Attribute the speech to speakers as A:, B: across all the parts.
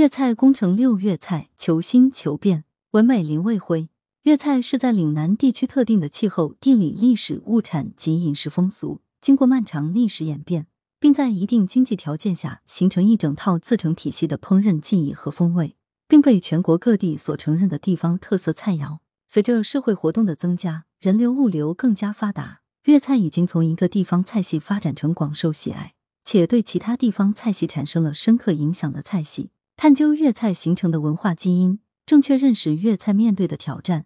A: 粤菜工程六粤菜求新求变，文美林卫辉。粤菜是在岭南地区特定的气候、地理、历史、物产及饮食风俗，经过漫长历史演变，并在一定经济条件下形成一整套自成体系的烹饪技艺和风味，并被全国各地所承认的地方特色菜肴。随着社会活动的增加，人流物流更加发达，粤菜已经从一个地方菜系发展成广受喜爱，且对其他地方菜系产生了深刻影响的菜系。探究粤菜形成的文化基因，正确认识粤菜面对的挑战，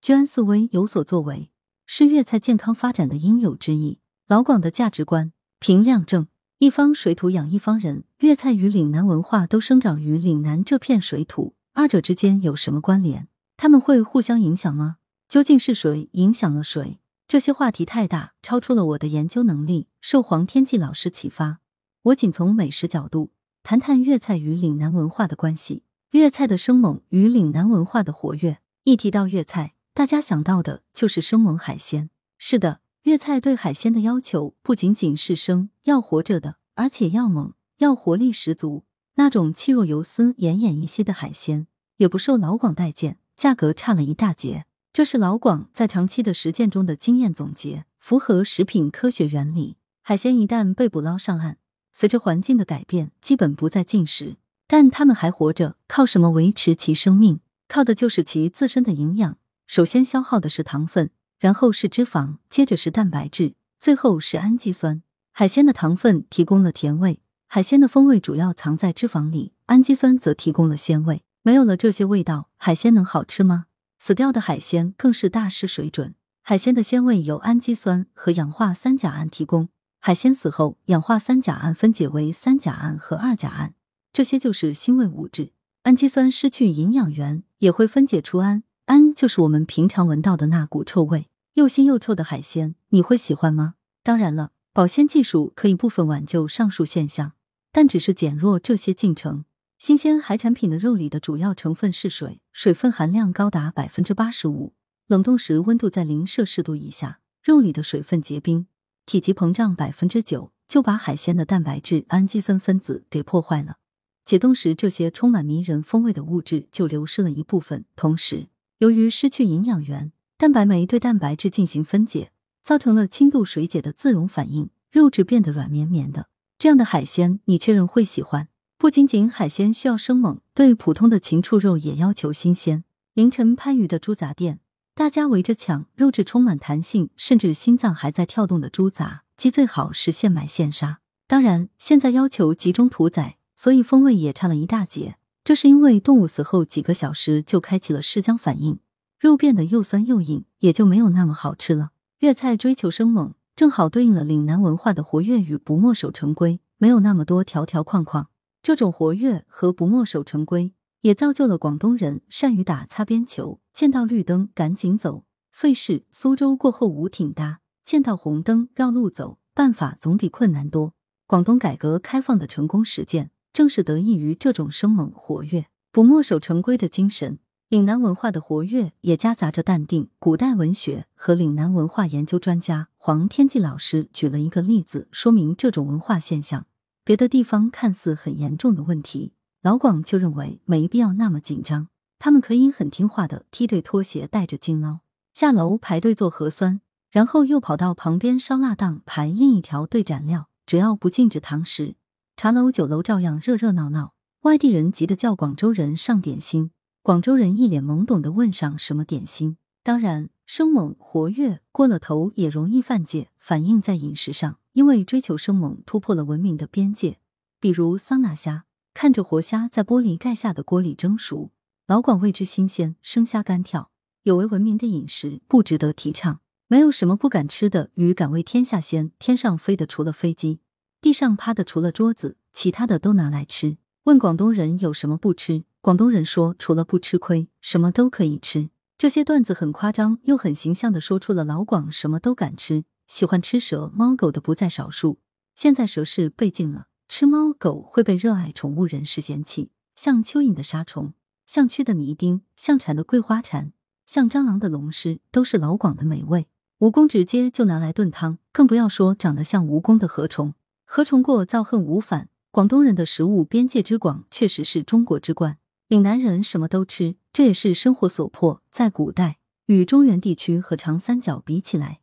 A: 居安思危有所作为，是粤菜健康发展的应有之义。老广的价值观：平量正，一方水土养一方人。粤菜与岭南文化都生长于岭南这片水土，二者之间有什么关联？他们会互相影响吗？究竟是谁影响了谁？这些话题太大，超出了我的研究能力。受黄天骥老师启发，我仅从美食角度。谈谈粤菜与岭南文化的关系，粤菜的生猛与岭南文化的活跃。一提到粤菜，大家想到的就是生猛海鲜。是的，粤菜对海鲜的要求不仅仅是生要活着的，而且要猛，要活力十足。那种气若游丝、奄奄一息的海鲜，也不受老广待见，价格差了一大截。这是老广在长期的实践中的经验总结，符合食品科学原理。海鲜一旦被捕捞上岸。随着环境的改变，基本不再进食，但它们还活着，靠什么维持其生命？靠的就是其自身的营养。首先消耗的是糖分，然后是脂肪，接着是蛋白质，最后是氨基酸。海鲜的糖分提供了甜味，海鲜的风味主要藏在脂肪里，氨基酸则提供了鲜味。没有了这些味道，海鲜能好吃吗？死掉的海鲜更是大失水准。海鲜的鲜味由氨基酸和氧化三甲胺提供。海鲜死后，氧化三甲胺分解为三甲胺和二甲胺，这些就是腥味物质。氨基酸失去营养源，也会分解出氨，氨就是我们平常闻到的那股臭味。又腥又臭的海鲜，你会喜欢吗？当然了，保鲜技术可以部分挽救上述现象，但只是减弱这些进程。新鲜海产品的肉里的主要成分是水，水分含量高达百分之八十五。冷冻时温度在零摄氏度以下，肉里的水分结冰。体积膨胀百分之九，就把海鲜的蛋白质、氨基酸分子给破坏了。解冻时，这些充满迷人风味的物质就流失了一部分。同时，由于失去营养源，蛋白酶对蛋白质进行分解，造成了轻度水解的自溶反应，肉质变得软绵绵的。这样的海鲜，你确认会喜欢？不仅仅海鲜需要生猛，对普通的禽畜肉也要求新鲜。凌晨番禺的猪杂店。大家围着抢肉质充满弹性，甚至心脏还在跳动的猪杂，鸡最好是现买现杀。当然，现在要求集中屠宰，所以风味也差了一大截。这是因为动物死后几个小时就开启了尸僵反应，肉变得又酸又硬，也就没有那么好吃了。粤菜追求生猛，正好对应了岭南文化的活跃与不墨守成规，没有那么多条条框框。这种活跃和不墨守成规。也造就了广东人善于打擦边球，见到绿灯赶紧走，费事。苏州过后无挺搭，见到红灯绕路走，办法总比困难多。广东改革开放的成功实践，正是得益于这种生猛活跃、不墨守成规的精神。岭南文化的活跃也夹杂着淡定。古代文学和岭南文化研究专家黄天骥老师举了一个例子，说明这种文化现象。别的地方看似很严重的问题。老广就认为没必要那么紧张，他们可以很听话的踢对拖鞋，带着金捞下楼排队做核酸，然后又跑到旁边烧腊档排另一条队斩料。只要不禁止堂食，茶楼酒楼照样热热闹闹。外地人急得叫广州人上点心，广州人一脸懵懂的问上什么点心。当然，生猛活跃过了头也容易犯戒，反映在饮食上，因为追求生猛突破了文明的边界，比如桑拿虾。看着活虾在玻璃盖下的锅里蒸熟，老广为之新鲜，生虾干跳，有违文明的饮食，不值得提倡。没有什么不敢吃的鱼，敢为天下先。天上飞的除了飞机，地上趴的除了桌子，其他的都拿来吃。问广东人有什么不吃，广东人说除了不吃亏，什么都可以吃。这些段子很夸张，又很形象的说出了老广什么都敢吃，喜欢吃蛇猫狗的不在少数。现在蛇是被禁了。吃猫狗会被热爱宠物人士嫌弃，像蚯蚓的沙虫，像蛆的泥丁，像蝉的桂花蝉，像蟑螂的龙虱，都是老广的美味。蜈蚣直接就拿来炖汤，更不要说长得像蜈蚣的河虫。河虫过，造恨无反。广东人的食物边界之广，确实是中国之冠。岭南人什么都吃，这也是生活所迫。在古代，与中原地区和长三角比起来，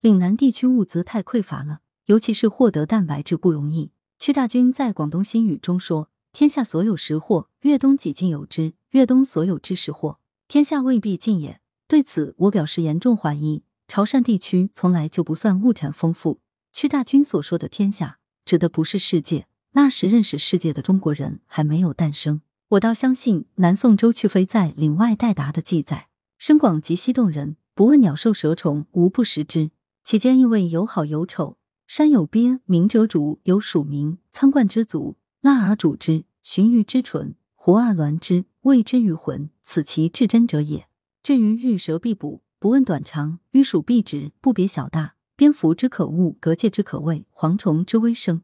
A: 岭南地区物资太匮乏了，尤其是获得蛋白质不容易。屈大均在《广东新语》中说：“天下所有食货，粤东几近有之；粤东所有之食货，天下未必尽也。”对此，我表示严重怀疑。潮汕地区从来就不算物产丰富。屈大均所说的“天下”，指的不是世界，那时认识世界的中国人还没有诞生。我倒相信南宋周去飞在《岭外代答》的记载：“深广及西洞人，不问鸟兽蛇虫，无不食之。其间亦谓有好有丑，山有鳖，鸣者主，有鼠鸣，仓冠之足，腊而煮之，鲟鱼之唇，活而鸾之，谓之于魂，此其至真者也。至于遇蛇必捕，不问短长；鱼鼠必止，不别小大。蝙蝠之可恶，蛤蚧之可畏，蝗虫之微生，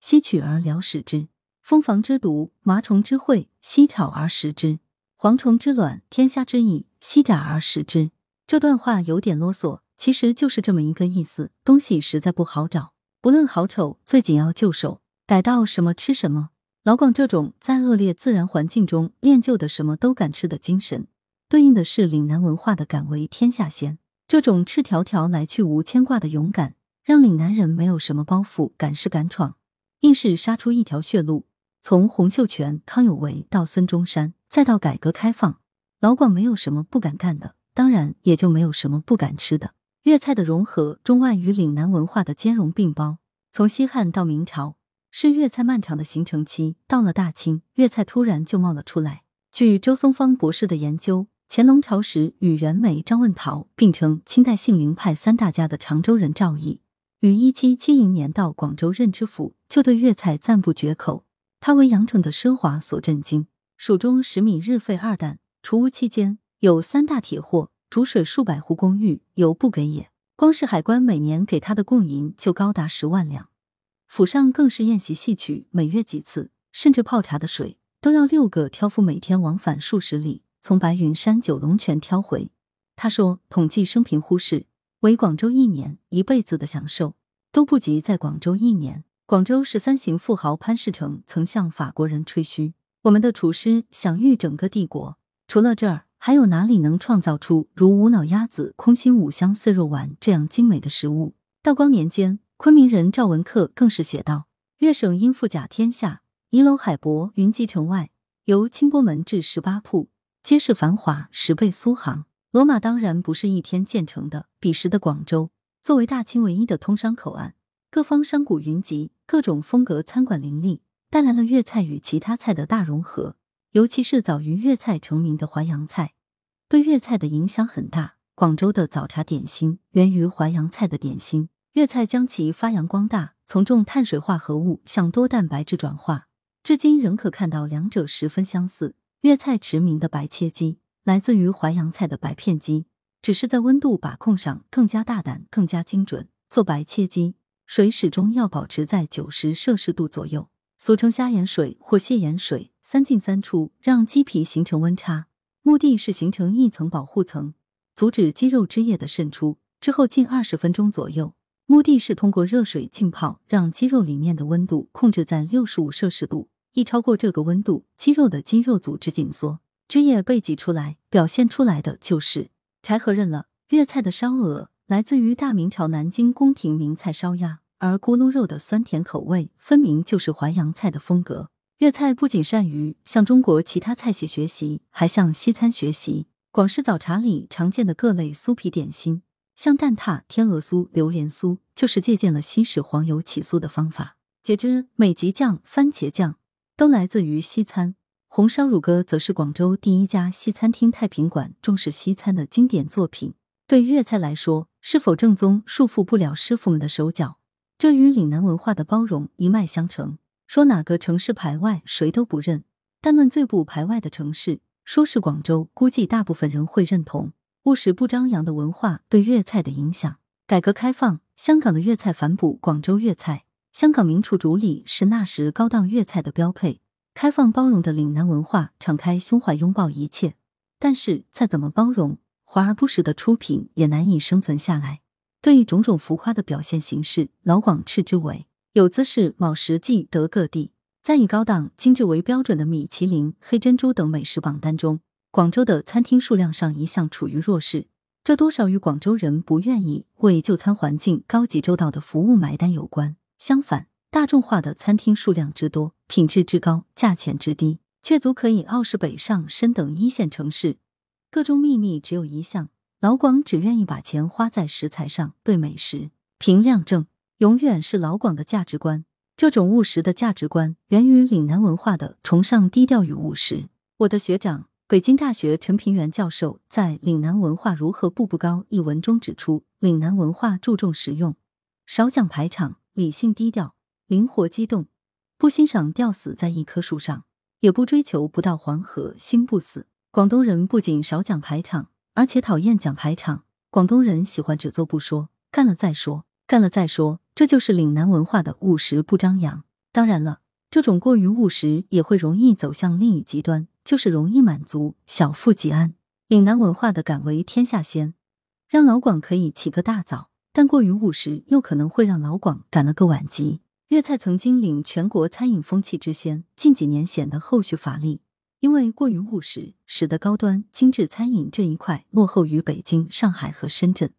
A: 悉取而疗食之。”蜂房之毒，麻虫之秽，悉炒而食之；蝗虫之卵，天下之蚁，悉炸而食之。这段话有点啰嗦，其实就是这么一个意思：东西实在不好找，不论好丑，最紧要就手，逮到什么吃什么。老广这种在恶劣自然环境中练就的什么都敢吃的精神，对应的是岭南文化的敢为天下先。这种赤条条来去无牵挂的勇敢，让岭南人没有什么包袱，敢试敢闯，硬是杀出一条血路。从洪秀全、康有为到孙中山，再到改革开放，老广没有什么不敢干的，当然也就没有什么不敢吃的。粤菜的融合，中外与岭南文化的兼容并包，从西汉到明朝是粤菜漫长的形成期。到了大清，粤菜突然就冒了出来。据周松芳博士的研究，乾隆朝时与袁枚、张问陶并称清代杏林派三大家的常州人赵翼，于一七七零年到广州任知府，就对粤菜赞不绝口。他为羊城的奢华所震惊，蜀中十米日费二担，除屋期间有三大铁货，煮水数百户公寓犹不给也。光是海关每年给他的贡银就高达十万两，府上更是宴席戏曲，每月几次，甚至泡茶的水都要六个挑夫每天往返数十里，从白云山九龙泉挑回。他说，统计生平忽视，为广州一年一辈子的享受都不及在广州一年。广州十三行富豪潘世成曾向法国人吹嘘：“我们的厨师享誉整个帝国，除了这儿，还有哪里能创造出如无脑鸭子、空心五香碎肉丸这样精美的食物？”道光年间，昆明人赵文克更是写道：“粤省因富甲天下，宜楼海舶，云集城外，由清波门至十八铺，皆是繁华十倍苏杭。”罗马当然不是一天建成的。彼时的广州，作为大清唯一的通商口岸。各方商贾云集，各种风格餐馆林立，带来了粤菜与其他菜的大融合。尤其是早于粤菜成名的淮扬菜，对粤菜的影响很大。广州的早茶点心源于淮扬菜的点心，粤菜将其发扬光大，从重碳水化合物向多蛋白质转化，至今仍可看到两者十分相似。粤菜驰名的白切鸡来自于淮扬菜的白片鸡，只是在温度把控上更加大胆、更加精准。做白切鸡。水始终要保持在九十摄氏度左右，俗称虾盐水或蟹盐水，三进三出，让鸡皮形成温差，目的是形成一层保护层，阻止鸡肉汁液的渗出。之后近二十分钟左右，目的是通过热水浸泡，让鸡肉里面的温度控制在六十五摄氏度。一超过这个温度，鸡肉的肌肉组织紧缩，汁液被挤出来，表现出来的就是柴禾认了。粤菜的烧鹅。来自于大明朝南京宫廷名菜烧鸭，而咕噜肉的酸甜口味分明就是淮扬菜的风格。粤菜不仅善于向中国其他菜系学习，还向西餐学习。广式早茶里常见的各类酥皮点心，像蛋挞、天鹅酥、榴莲酥，就是借鉴了西式黄油起酥的方法。茄汁、美极酱、番茄酱都来自于西餐。红烧乳鸽则是广州第一家西餐厅太平馆重视西餐的经典作品。对粤菜来说，是否正宗束缚不了师傅们的手脚，这与岭南文化的包容一脉相承。说哪个城市排外，谁都不认；但论最不排外的城市，说是广州，估计大部分人会认同。务实不张扬的文化对粤菜的影响。改革开放，香港的粤菜反哺广州粤菜，香港名厨主理是那时高档粤菜的标配。开放包容的岭南文化，敞开胸怀拥抱一切。但是再怎么包容。华而不实的出品也难以生存下来。对于种种浮夸的表现形式，老广斥之为有姿势，卯实际得各地。在以高档精致为标准的米其林、黑珍珠等美食榜单中，广州的餐厅数量上一向处于弱势。这多少与广州人不愿意为就餐环境高级周到的服务买单有关。相反，大众化的餐厅数量之多，品质之高，价钱之低，却足可以傲视北上深等一线城市。个中秘密只有一项：老广只愿意把钱花在食材上，对美食评量正。永远是老广的价值观。这种务实的价值观源于岭南文化的崇尚低调与务实。我的学长，北京大学陈平原教授在《岭南文化如何步步高》一文中指出，岭南文化注重实用，少讲排场，理性低调，灵活机动，不欣赏吊死在一棵树上，也不追求不到黄河心不死。广东人不仅少讲排场，而且讨厌讲排场。广东人喜欢只做不说，干了再说，干了再说。这就是岭南文化的务实不张扬。当然了，这种过于务实也会容易走向另一极端，就是容易满足，小富即安。岭南文化的敢为天下先，让老广可以起个大早；但过于务实，又可能会让老广赶了个晚集。粤菜曾经领全国餐饮风气之先，近几年显得后续乏力，因为过于务实，使得高端精致餐饮这一块落后于北京、上海和深圳。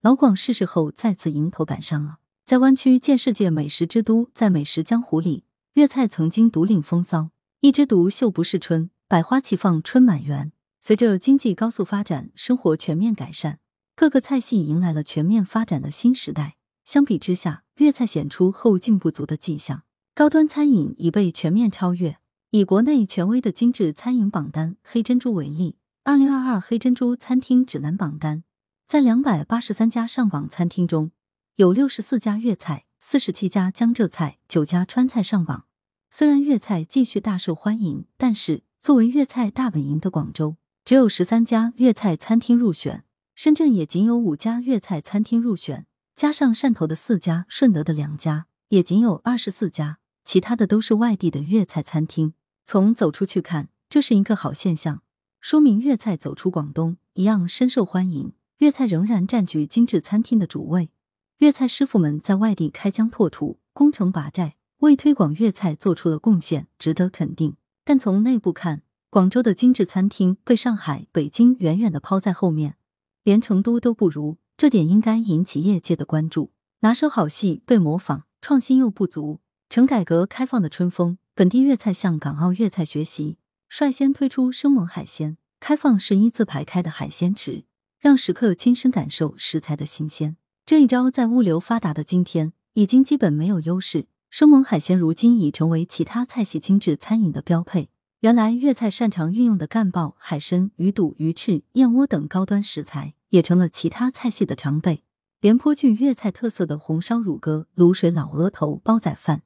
A: 老广逝世后，再次迎头赶上了。在湾区建世界美食之都，在美食江湖里，粤菜曾经独领风骚。一枝独秀不是春，百花齐放春满园。随着经济高速发展，生活全面改善，各个菜系迎来了全面发展的新时代。相比之下，粤菜显出后劲不足的迹象。高端餐饮已被全面超越。以国内权威的精致餐饮榜单“黑珍珠”为例，二零二二黑珍珠餐厅指南榜单，在两百八十三家上榜餐厅中。有六十四家粤菜，四十七家江浙菜，九家川菜上榜。虽然粤菜继续大受欢迎，但是作为粤菜大本营的广州，只有十三家粤菜餐厅入选；深圳也仅有五家粤菜餐厅入选，加上汕头的四家、顺德的两家，也仅有二十四家。其他的都是外地的粤菜餐厅。从走出去看，这是一个好现象，说明粤菜走出广东一样深受欢迎。粤菜仍然占据精致餐厅的主位。粤菜师傅们在外地开疆拓土、攻城拔寨，为推广粤菜做出了贡献，值得肯定。但从内部看，广州的精致餐厅被上海、北京远远的抛在后面，连成都都不如，这点应该引起业界的关注。拿手好戏被模仿，创新又不足。乘改革开放的春风，本地粤菜向港澳粤菜学习，率先推出生猛海鲜，开放式一字排开的海鲜池，让食客亲身感受食材的新鲜。这一招在物流发达的今天已经基本没有优势。生猛海鲜如今已成为其他菜系精致餐饮的标配。原来粤菜擅长运用的干鲍、海参、鱼肚、鱼翅、燕窝等高端食材，也成了其他菜系的常备。连颇具粤菜特色的红烧乳鸽、卤水老鹅头、煲仔饭，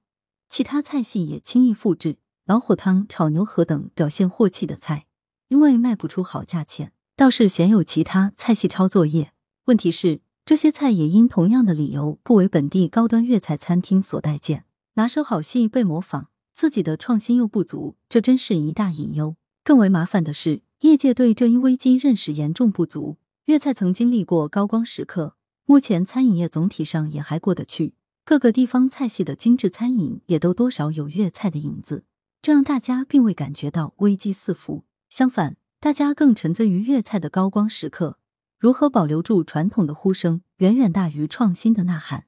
A: 其他菜系也轻易复制。老火汤、炒牛河等表现货气的菜，因为卖不出好价钱，倒是鲜有其他菜系抄作业。问题是。这些菜也因同样的理由不为本地高端粤菜餐厅所待见，拿手好戏被模仿，自己的创新又不足，这真是一大隐忧。更为麻烦的是，业界对这一危机认识严重不足。粤菜曾经历过高光时刻，目前餐饮业总体上也还过得去，各个地方菜系的精致餐饮也都多少有粤菜的影子，这让大家并未感觉到危机四伏。相反，大家更沉醉于粤菜的高光时刻。如何保留住传统的呼声，远远大于创新的呐喊。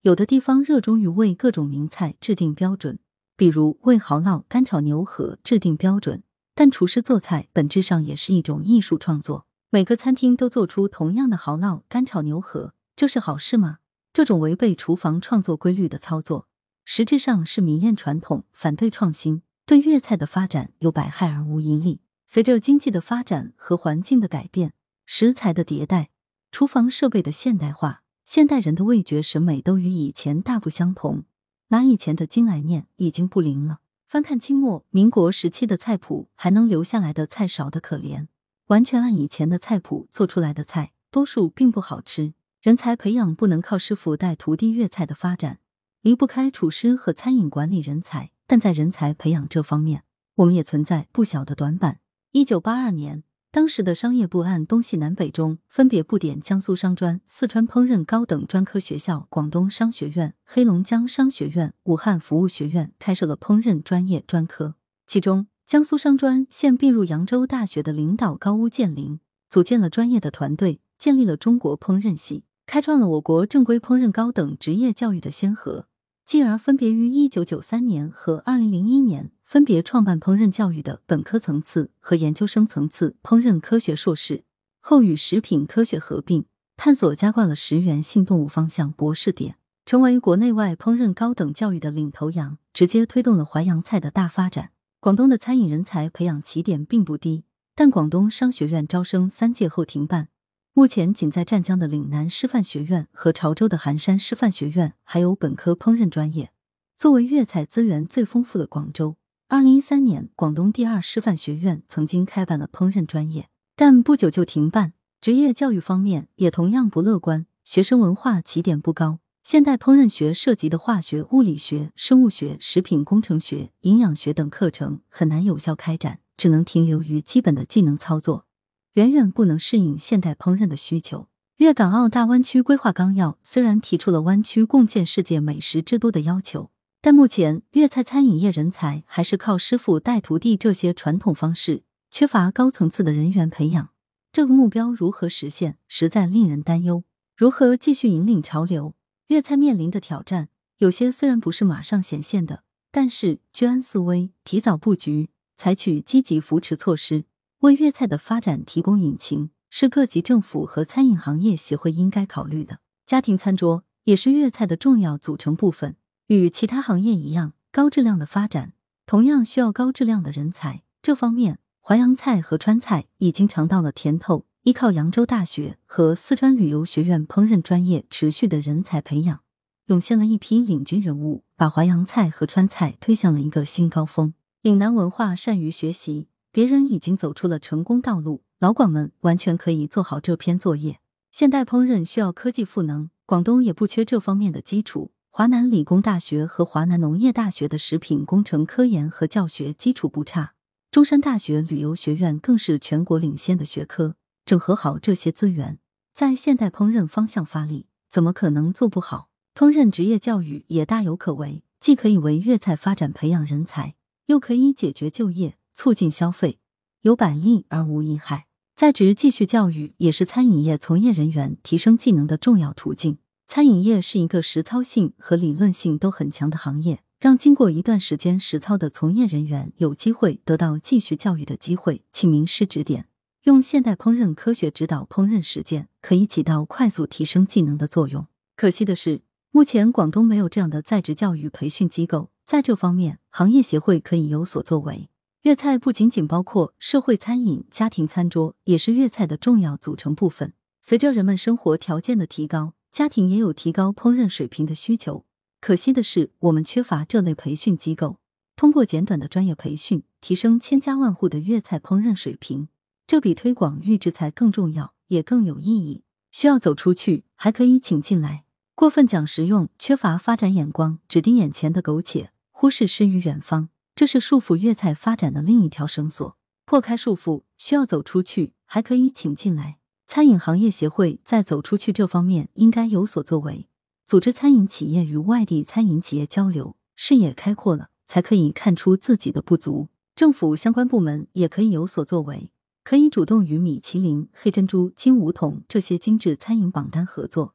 A: 有的地方热衷于为各种名菜制定标准，比如为蚝烙、干炒牛河制定标准。但厨师做菜本质上也是一种艺术创作。每个餐厅都做出同样的蚝烙、干炒牛河，这是好事吗？这种违背厨房创作规律的操作，实质上是迷恋传统、反对创新，对粤菜的发展有百害而无一利。随着经济的发展和环境的改变。食材的迭代，厨房设备的现代化，现代人的味觉审美都与以前大不相同。拿以前的经来念，已经不灵了。翻看清末民国时期的菜谱，还能留下来的菜少得可怜。完全按以前的菜谱做出来的菜，多数并不好吃。人才培养不能靠师傅带徒弟，粤菜的发展离不开厨师和餐饮管理人才。但在人才培养这方面，我们也存在不小的短板。一九八二年。当时的商业部按东西南北中分别布点江苏商专、四川烹饪高等专科学校、广东商学院、黑龙江商学院、武汉服务学院开设了烹饪专业专科。其中，江苏商专现并入扬州大学的领导高屋建瓴，组建了专业的团队，建立了中国烹饪系，开创了我国正规烹饪高等职业教育的先河。继而，分别于一九九三年和二零零一年。分别创办烹饪教育的本科层次和研究生层次烹饪科学硕士，后与食品科学合并，探索加挂了食源性动物方向博士点，成为国内外烹饪高等教育的领头羊，直接推动了淮扬菜的大发展。广东的餐饮人才培养起点并不低，但广东商学院招生三届后停办，目前仅在湛江的岭南师范学院和潮州的寒山师范学院还有本科烹饪专业。作为粤菜资源最丰富的广州。二零一三年，广东第二师范学院曾经开办了烹饪专业，但不久就停办。职业教育方面也同样不乐观，学生文化起点不高。现代烹饪学涉及的化学、物理学、生物学、食品工程学、营养学等课程很难有效开展，只能停留于基本的技能操作，远远不能适应现代烹饪的需求。粤港澳大湾区规划纲要虽然提出了湾区共建世界美食之都的要求。但目前粤菜餐饮业人才还是靠师傅带徒弟这些传统方式，缺乏高层次的人员培养。这个目标如何实现，实在令人担忧。如何继续引领潮流？粤菜面临的挑战，有些虽然不是马上显现的，但是居安思危，提早布局，采取积极扶持措施，为粤菜的发展提供引擎，是各级政府和餐饮行业协会应该考虑的。家庭餐桌也是粤菜的重要组成部分。与其他行业一样，高质量的发展同样需要高质量的人才。这方面，淮扬菜和川菜已经尝到了甜头。依靠扬州大学和四川旅游学院烹饪专业持续的人才培养，涌现了一批领军人物，把淮扬菜和川菜推向了一个新高峰。岭南文化善于学习，别人已经走出了成功道路，老广们完全可以做好这篇作业。现代烹饪需要科技赋能，广东也不缺这方面的基础。华南理工大学和华南农业大学的食品工程科研和教学基础不差，中山大学旅游学院更是全国领先的学科。整合好这些资源，在现代烹饪方向发力，怎么可能做不好？烹饪职业教育也大有可为，既可以为粤菜发展培养人才，又可以解决就业、促进消费，有百利而无一害。在职继续教育也是餐饮业从业人员提升技能的重要途径。餐饮业是一个实操性和理论性都很强的行业，让经过一段时间实操的从业人员有机会得到继续教育的机会，请名师指点，用现代烹饪科学指导烹饪实践，可以起到快速提升技能的作用。可惜的是，目前广东没有这样的在职教育培训机构，在这方面，行业协会可以有所作为。粤菜不仅仅包括社会餐饮、家庭餐桌，也是粤菜的重要组成部分。随着人们生活条件的提高。家庭也有提高烹饪水平的需求，可惜的是，我们缺乏这类培训机构。通过简短的专业培训，提升千家万户的粤菜烹饪水平，这比推广预制菜更重要，也更有意义。需要走出去，还可以请进来。过分讲实用，缺乏发展眼光，只盯眼前的苟且，忽视诗与远方，这是束缚粤菜发展的另一条绳索。破开束缚，需要走出去，还可以请进来。餐饮行业协会在走出去这方面应该有所作为，组织餐饮企业与外地餐饮企业交流，视野开阔了，才可以看出自己的不足。政府相关部门也可以有所作为，可以主动与米其林、黑珍珠、金梧桐这些精致餐饮榜单合作，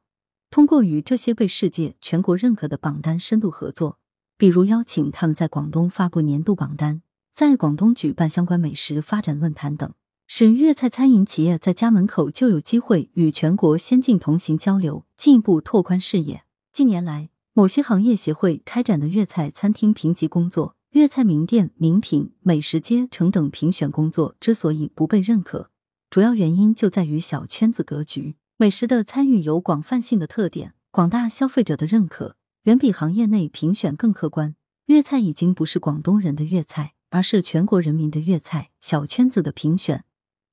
A: 通过与这些被世界、全国认可的榜单深度合作，比如邀请他们在广东发布年度榜单，在广东举办相关美食发展论坛等。使粤菜餐饮企业在家门口就有机会与全国先进同行交流，进一步拓宽视野。近年来，某些行业协会开展的粤菜餐厅评级工作、粤菜名店、名品、美食街城等评选工作之所以不被认可，主要原因就在于小圈子格局。美食的参与有广泛性的特点，广大消费者的认可远比行业内评选更客观。粤菜已经不是广东人的粤菜，而是全国人民的粤菜。小圈子的评选。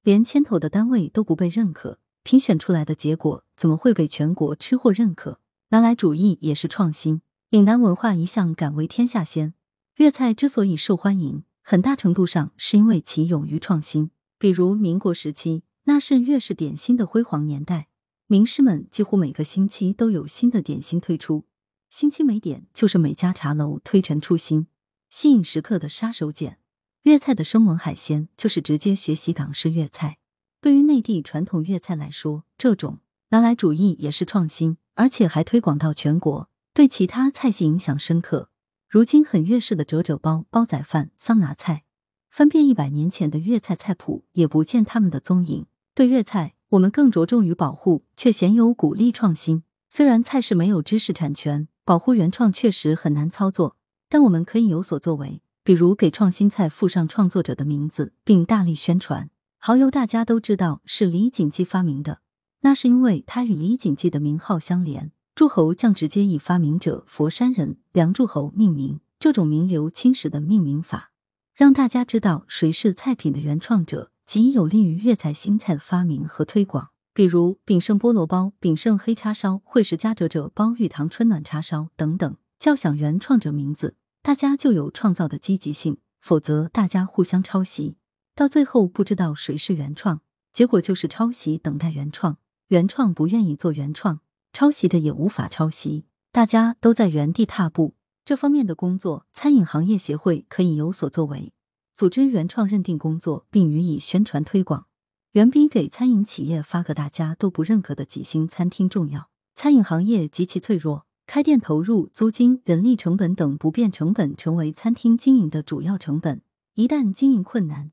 A: 连牵头的单位都不被认可，评选出来的结果怎么会被全国吃货认可？拿来主义也是创新。岭南文化一向敢为天下先，粤菜之所以受欢迎，很大程度上是因为其勇于创新。比如民国时期，那是粤式点心的辉煌年代，名师们几乎每个星期都有新的点心推出，新期美点就是每家茶楼推陈出新，吸引食客的杀手锏。粤菜的生猛海鲜就是直接学习港式粤菜。对于内地传统粤菜来说，这种拿来主义也是创新，而且还推广到全国，对其他菜系影响深刻。如今很粤式的折折包、煲仔饭、桑拿菜，翻遍一百年前的粤菜菜谱，也不见他们的踪影。对粤菜，我们更着重于保护，却鲜有鼓励创新。虽然菜式没有知识产权，保护原创确实很难操作，但我们可以有所作为，比如给创新菜附上创作者的名字，并大力宣传。蚝油大家都知道是李锦记发明的，那是因为它与李锦记的名号相连。诸侯将直接以发明者佛山人梁祝侯命名，这种名留青史的命名法，让大家知道谁是菜品的原创者，极有利于粤菜新菜的发明和推广。比如炳胜菠萝包、炳胜黑叉烧、惠氏家折折包、玉堂春暖叉烧等等，叫响原创者名字，大家就有创造的积极性；否则，大家互相抄袭，到最后不知道谁是原创，结果就是抄袭等待原创，原创不愿意做原创。抄袭的也无法抄袭，大家都在原地踏步。这方面的工作，餐饮行业协会可以有所作为，组织原创认定工作，并予以宣传推广，远比给餐饮企业发个大家都不认可的几星餐厅重要。餐饮行业极其脆弱，开店投入、租金、人力成本等不变成本成为餐厅经营的主要成本。一旦经营困难，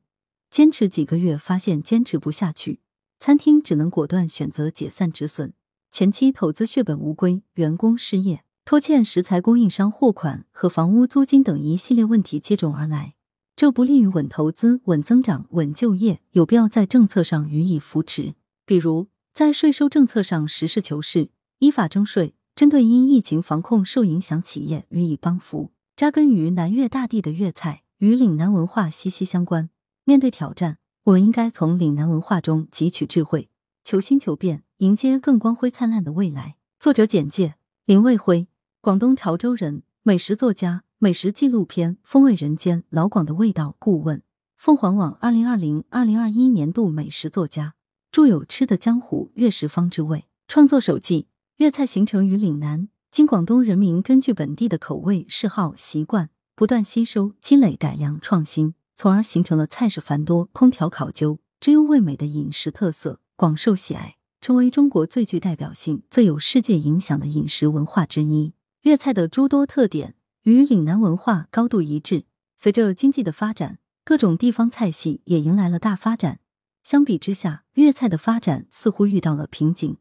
A: 坚持几个月发现坚持不下去，餐厅只能果断选择解散止损。前期投资血本无归，员工失业，拖欠食材供应商货款和房屋租金等一系列问题接踵而来，这不利于稳投资、稳增长、稳就业，有必要在政策上予以扶持。比如，在税收政策上实事求是，依法征税，针对因疫情防控受影响企业予以帮扶。扎根于南粤大地的粤菜与岭南文化息息相关，面对挑战，我们应该从岭南文化中汲取智慧，求新求变。迎接更光辉灿烂的未来。作者简介：林卫辉，广东潮州人，美食作家，美食纪录片《风味人间》老广的味道顾问，凤凰网二零二零二零二一年度美食作家，著有《吃的江湖》《粤食方之味》创作手记。粤菜形成于岭南，经广东人民根据本地的口味、嗜好、习惯，不断吸收、积累、改良、创新，从而形成了菜式繁多、烹调考究、滋优味美的饮食特色，广受喜爱。成为中国最具代表性、最有世界影响的饮食文化之一。粤菜的诸多特点与岭南文化高度一致。随着经济的发展，各种地方菜系也迎来了大发展。相比之下，粤菜的发展似乎遇到了瓶颈。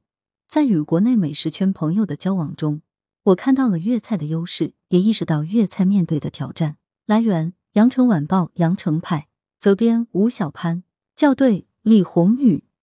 A: 在与国内美食圈朋友的交往中，我看到了粤菜的优势，也意识到粤菜面对的挑战。来源：羊城晚报羊城派，责编：吴小潘，校对：李红宇。